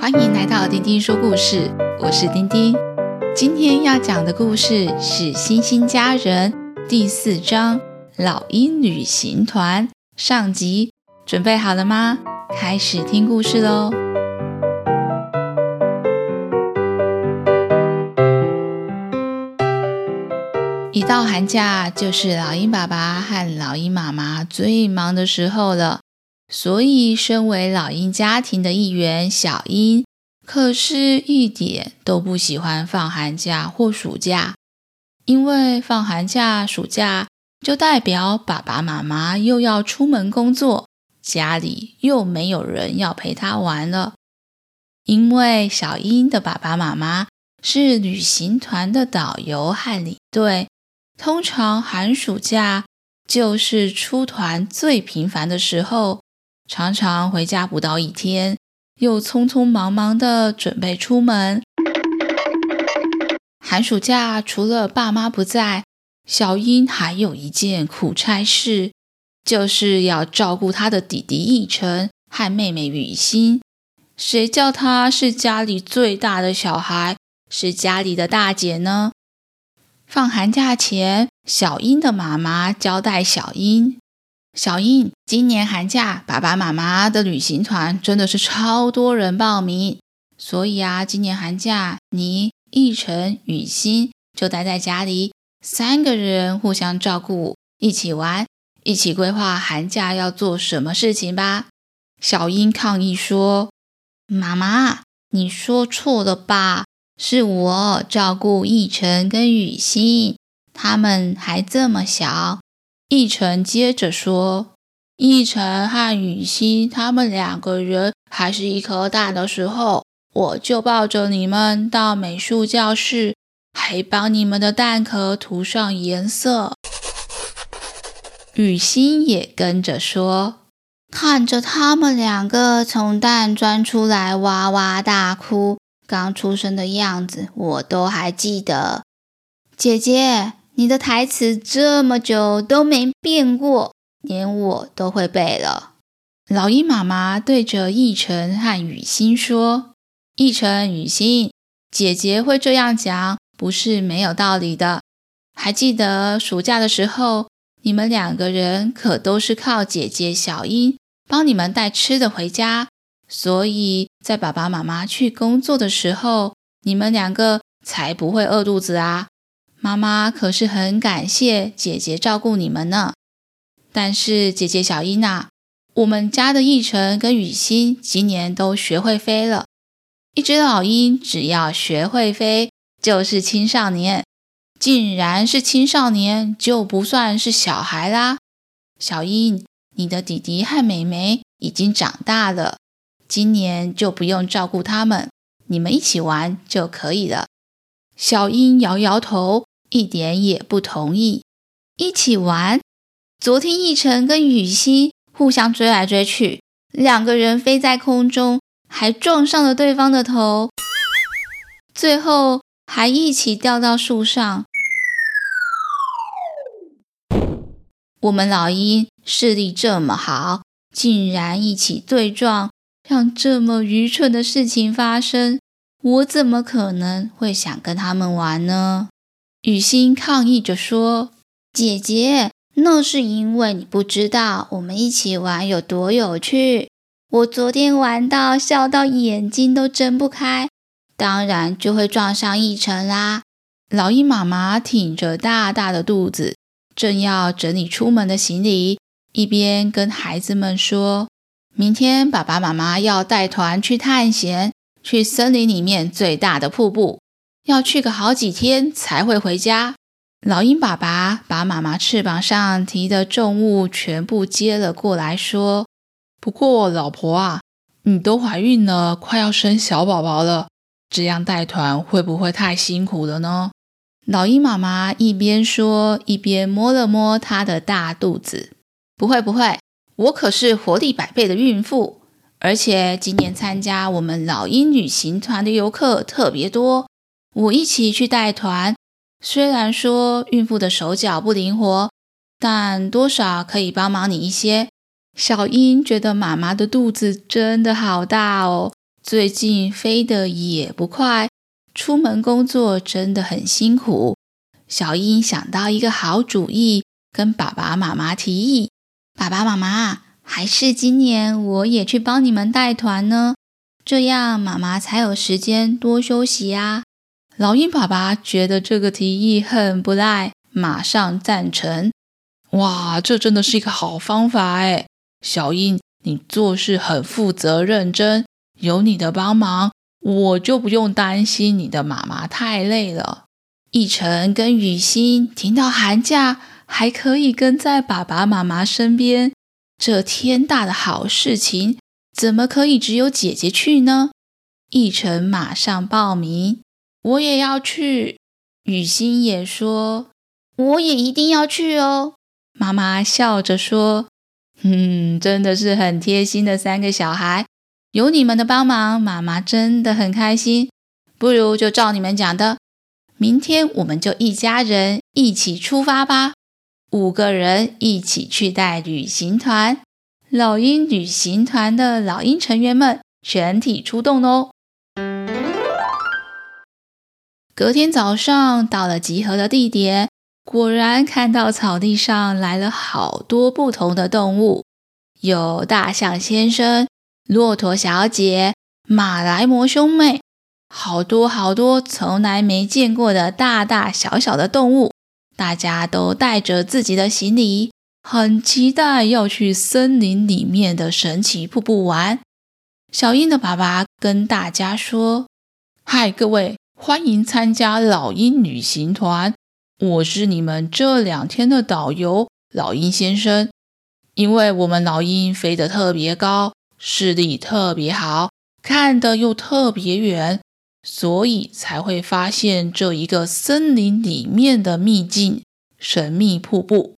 欢迎来到丁丁说故事，我是丁丁。今天要讲的故事是《星星家人》第四章《老鹰旅行团》上集。准备好了吗？开始听故事喽！一到寒假，就是老鹰爸爸和老鹰妈妈最忙的时候了。所以，身为老鹰家庭的一员，小鹰可是一点都不喜欢放寒假或暑假，因为放寒假、暑假就代表爸爸妈妈又要出门工作，家里又没有人要陪他玩了。因为小鹰的爸爸妈妈是旅行团的导游和领队，通常寒暑假就是出团最频繁的时候。常常回家不到一天，又匆匆忙忙地准备出门。寒暑假除了爸妈不在，小英还有一件苦差事，就是要照顾她的弟弟奕晨和妹妹雨欣。谁叫她是家里最大的小孩，是家里的大姐呢？放寒假前，小英的妈妈交代小英。小英，今年寒假爸爸妈妈的旅行团真的是超多人报名，所以啊，今年寒假你、奕晨、雨欣就待在家里，三个人互相照顾，一起玩，一起规划寒假要做什么事情吧。小英抗议说：“妈妈，你说错了吧？是我照顾奕晨跟雨欣，他们还这么小。”奕晨接着说：“奕晨和雨欣他们两个人还是一颗蛋的时候，我就抱着你们到美术教室，还帮你们的蛋壳涂上颜色。”雨欣也跟着说：“看着他们两个从蛋钻出来，哇哇大哭，刚出生的样子我都还记得。”姐姐。你的台词这么久都没变过，连我都会背了。老鹰妈妈对着奕晨和雨欣说：“奕晨、雨欣，姐姐会这样讲，不是没有道理的。还记得暑假的时候，你们两个人可都是靠姐姐小英帮你们带吃的回家，所以在爸爸妈妈去工作的时候，你们两个才不会饿肚子啊。”妈妈可是很感谢姐姐照顾你们呢，但是姐姐小英啊，我们家的奕成跟雨欣今年都学会飞了。一只老鹰只要学会飞，就是青少年。既然是青少年，就不算是小孩啦。小英，你的弟弟和妹妹已经长大了，今年就不用照顾他们，你们一起玩就可以了。小英摇摇头。一点也不同意一起玩。昨天奕晨跟雨欣互相追来追去，两个人飞在空中，还撞上了对方的头，最后还一起掉到树上。我们老鹰视力这么好，竟然一起对撞，让这么愚蠢的事情发生，我怎么可能会想跟他们玩呢？雨欣抗议着说：“姐姐，那是因为你不知道我们一起玩有多有趣。我昨天玩到笑到眼睛都睁不开，当然就会撞上一成啦。”老鹰妈妈挺着大大的肚子，正要整理出门的行李，一边跟孩子们说：“明天爸爸妈妈要带团去探险，去森林里面最大的瀑布。”要去个好几天才会回家。老鹰爸爸把妈妈翅膀上提的重物全部接了过来，说：“不过，老婆啊，你都怀孕了，快要生小宝宝了，这样带团会不会太辛苦了呢？”老鹰妈妈一边说，一边摸了摸她的大肚子：“不会，不会，我可是活力百倍的孕妇，而且今年参加我们老鹰旅行团的游客特别多。”我一起去带团，虽然说孕妇的手脚不灵活，但多少可以帮忙你一些。小英觉得妈妈的肚子真的好大哦，最近飞得也不快，出门工作真的很辛苦。小英想到一个好主意，跟爸爸妈妈提议：“爸爸妈妈，还是今年我也去帮你们带团呢？这样妈妈才有时间多休息啊。”老鹰爸爸觉得这个提议很不赖，马上赞成。哇，这真的是一个好方法哎！小英，你做事很负责认真，有你的帮忙，我就不用担心你的妈妈太累了。奕晨跟雨欣听到寒假还可以跟在爸爸妈妈身边，这天大的好事情，怎么可以只有姐姐去呢？奕晨马上报名，我也要去。雨欣也说，我也一定要去哦。妈妈笑着说：“嗯，真的是很贴心的三个小孩，有你们的帮忙，妈妈真的很开心。不如就照你们讲的。”明天我们就一家人一起出发吧，五个人一起去带旅行团。老鹰旅行团的老鹰成员们全体出动哦！隔天早上到了集合的地点，果然看到草地上来了好多不同的动物，有大象先生、骆驼小姐、马来貘兄妹。好多好多从来没见过的大大小小的动物，大家都带着自己的行李，很期待要去森林里面的神奇瀑布玩。小英的爸爸跟大家说：“嗨，各位，欢迎参加老鹰旅行团，我是你们这两天的导游，老鹰先生。因为我们老鹰飞得特别高，视力特别好，看得又特别远。”所以才会发现这一个森林里面的秘境——神秘瀑布。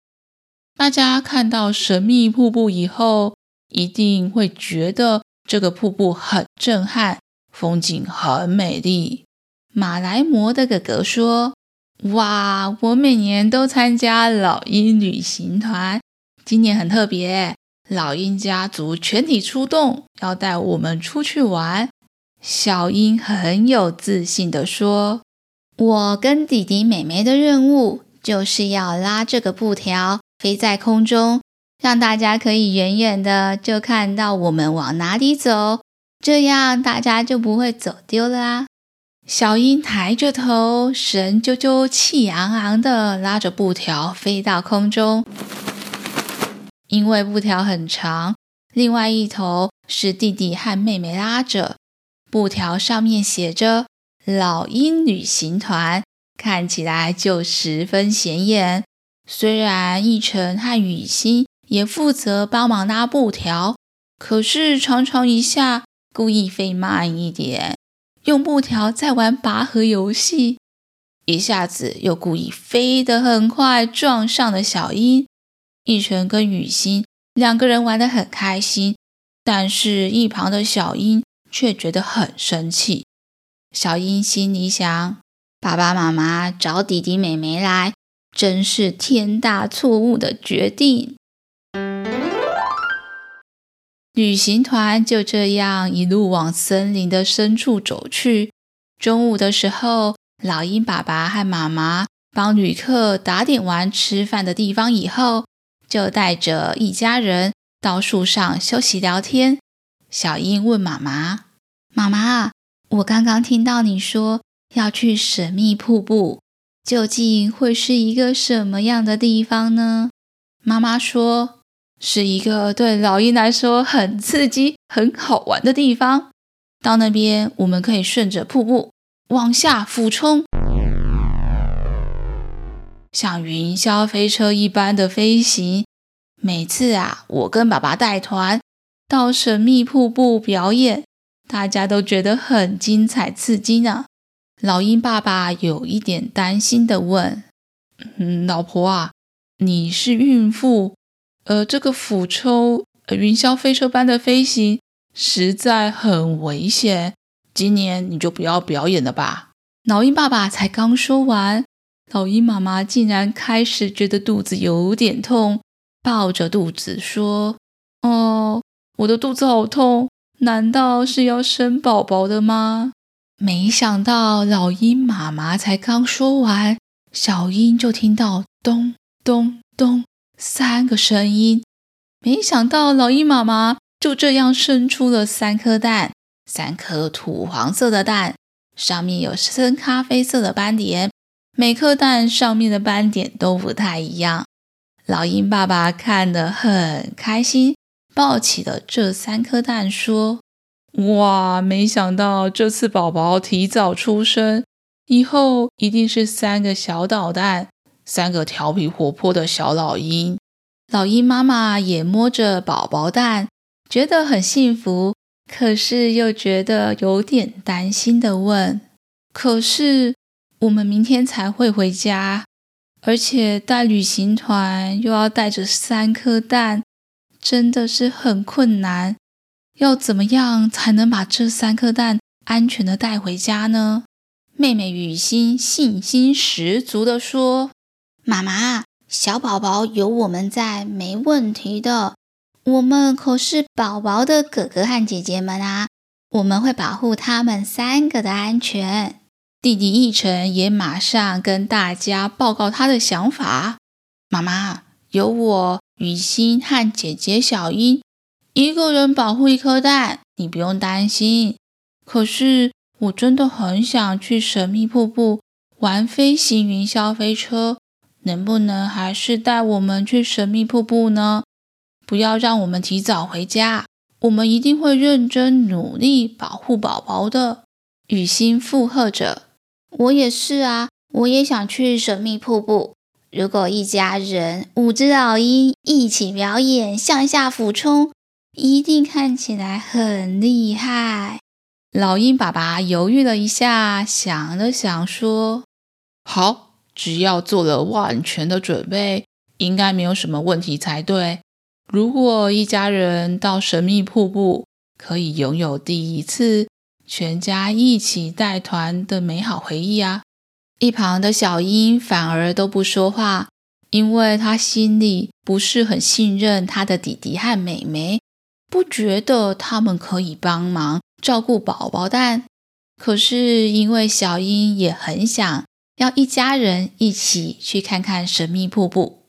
大家看到神秘瀑布以后，一定会觉得这个瀑布很震撼，风景很美丽。马来貘的哥哥说：“哇，我每年都参加老鹰旅行团，今年很特别，老鹰家族全体出动，要带我们出去玩。”小鹰很有自信地说：“我跟弟弟妹妹的任务就是要拉这个布条飞在空中，让大家可以远远的就看到我们往哪里走，这样大家就不会走丢了啊。”小鹰抬着头，神啾啾、气昂昂地拉着布条飞到空中，因为布条很长，另外一头是弟弟和妹妹拉着。布条上面写着“老鹰旅行团”，看起来就十分显眼。虽然奕晨和雨欣也负责帮忙拉布条，可是常常一下故意飞慢一点，用木条在玩拔河游戏；一下子又故意飞得很快，撞上了小鹰。奕晨跟雨欣两个人玩得很开心，但是一旁的小鹰。却觉得很生气。小英心里想：爸爸妈妈找弟弟妹妹来，真是天大错误的决定。旅行团就这样一路往森林的深处走去。中午的时候，老鹰爸爸和妈妈帮旅客打点完吃饭的地方以后，就带着一家人到树上休息聊天。小鹰问妈妈：“妈妈，我刚刚听到你说要去神秘瀑布，究竟会是一个什么样的地方呢？”妈妈说：“是一个对老鹰来说很刺激、很好玩的地方。到那边，我们可以顺着瀑布往下俯冲，像云霄飞车一般的飞行。每次啊，我跟爸爸带团。”到神秘瀑布表演，大家都觉得很精彩刺激呢。老鹰爸爸有一点担心的问：“嗯，老婆啊，你是孕妇，呃，这个俯冲、呃、云霄飞车般的飞行实在很危险，今年你就不要表演了吧？”老鹰爸爸才刚说完，老鹰妈妈竟然开始觉得肚子有点痛，抱着肚子说：“哦。”我的肚子好痛，难道是要生宝宝的吗？没想到老鹰妈妈才刚说完，小鹰就听到咚咚咚三个声音。没想到老鹰妈妈就这样生出了三颗蛋，三颗土黄色的蛋，上面有深咖啡色的斑点，每颗蛋上面的斑点都不太一样。老鹰爸爸看得很开心，抱起了这三颗蛋，说：“哇，没想到这次宝宝提早出生，以后一定是三个小捣蛋，三个调皮活泼的小老鹰。”老鹰妈妈也摸着宝宝蛋，觉得很幸福，可是又觉得有点担心的问：“可是我们明天才会回家。”而且带旅行团又要带着三颗蛋，真的是很困难。要怎么样才能把这三颗蛋安全的带回家呢？妹妹雨欣信心十足地说：“妈妈，小宝宝有我们在，没问题的。我们可是宝宝的哥哥和姐姐们啊，我们会保护他们三个的安全。”弟弟奕晨也马上跟大家报告他的想法：“妈妈，有我雨欣和姐姐小英，一个人保护一颗蛋，你不用担心。可是我真的很想去神秘瀑布玩飞行云霄飞车，能不能还是带我们去神秘瀑布呢？不要让我们提早回家，我们一定会认真努力保护宝宝的。”雨欣附和着。我也是啊，我也想去神秘瀑布。如果一家人五只老鹰一起表演向下俯冲，一定看起来很厉害。老鹰爸爸犹豫了一下，想了想说：“好，只要做了万全的准备，应该没有什么问题才对。如果一家人到神秘瀑布，可以拥有第一次。”全家一起带团的美好回忆啊！一旁的小英反而都不说话，因为她心里不是很信任她的弟弟和妹妹，不觉得他们可以帮忙照顾宝宝蛋。可是因为小英也很想要一家人一起去看看神秘瀑布，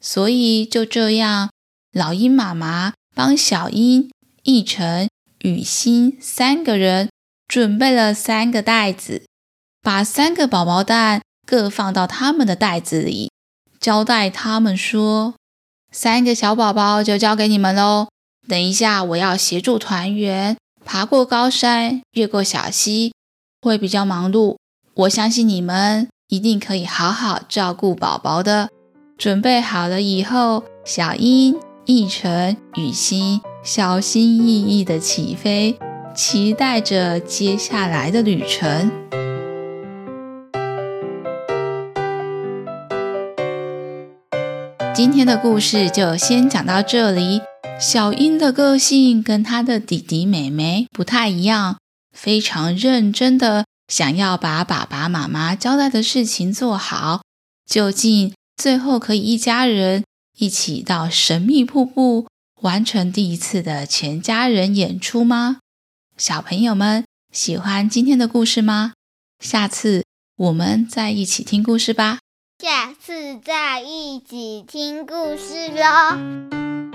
所以就这样，老鹰妈妈帮小鹰、奕晨。雨欣三个人准备了三个袋子，把三个宝宝蛋各放到他们的袋子里，交代他们说：“三个小宝宝就交给你们喽。等一下，我要协助团员爬过高山，越过小溪，会比较忙碌。我相信你们一定可以好好照顾宝宝的。准备好了以后，小英、奕晨、雨欣。”小心翼翼的起飞，期待着接下来的旅程。今天的故事就先讲到这里。小英的个性跟他的弟弟妹妹不太一样，非常认真的想要把爸爸妈妈交代的事情做好。究竟最后可以一家人一起到神秘瀑布，完成第一次的全家人演出吗？小朋友们喜欢今天的故事吗？下次我们再一起听故事吧。下次再一起听故事喽。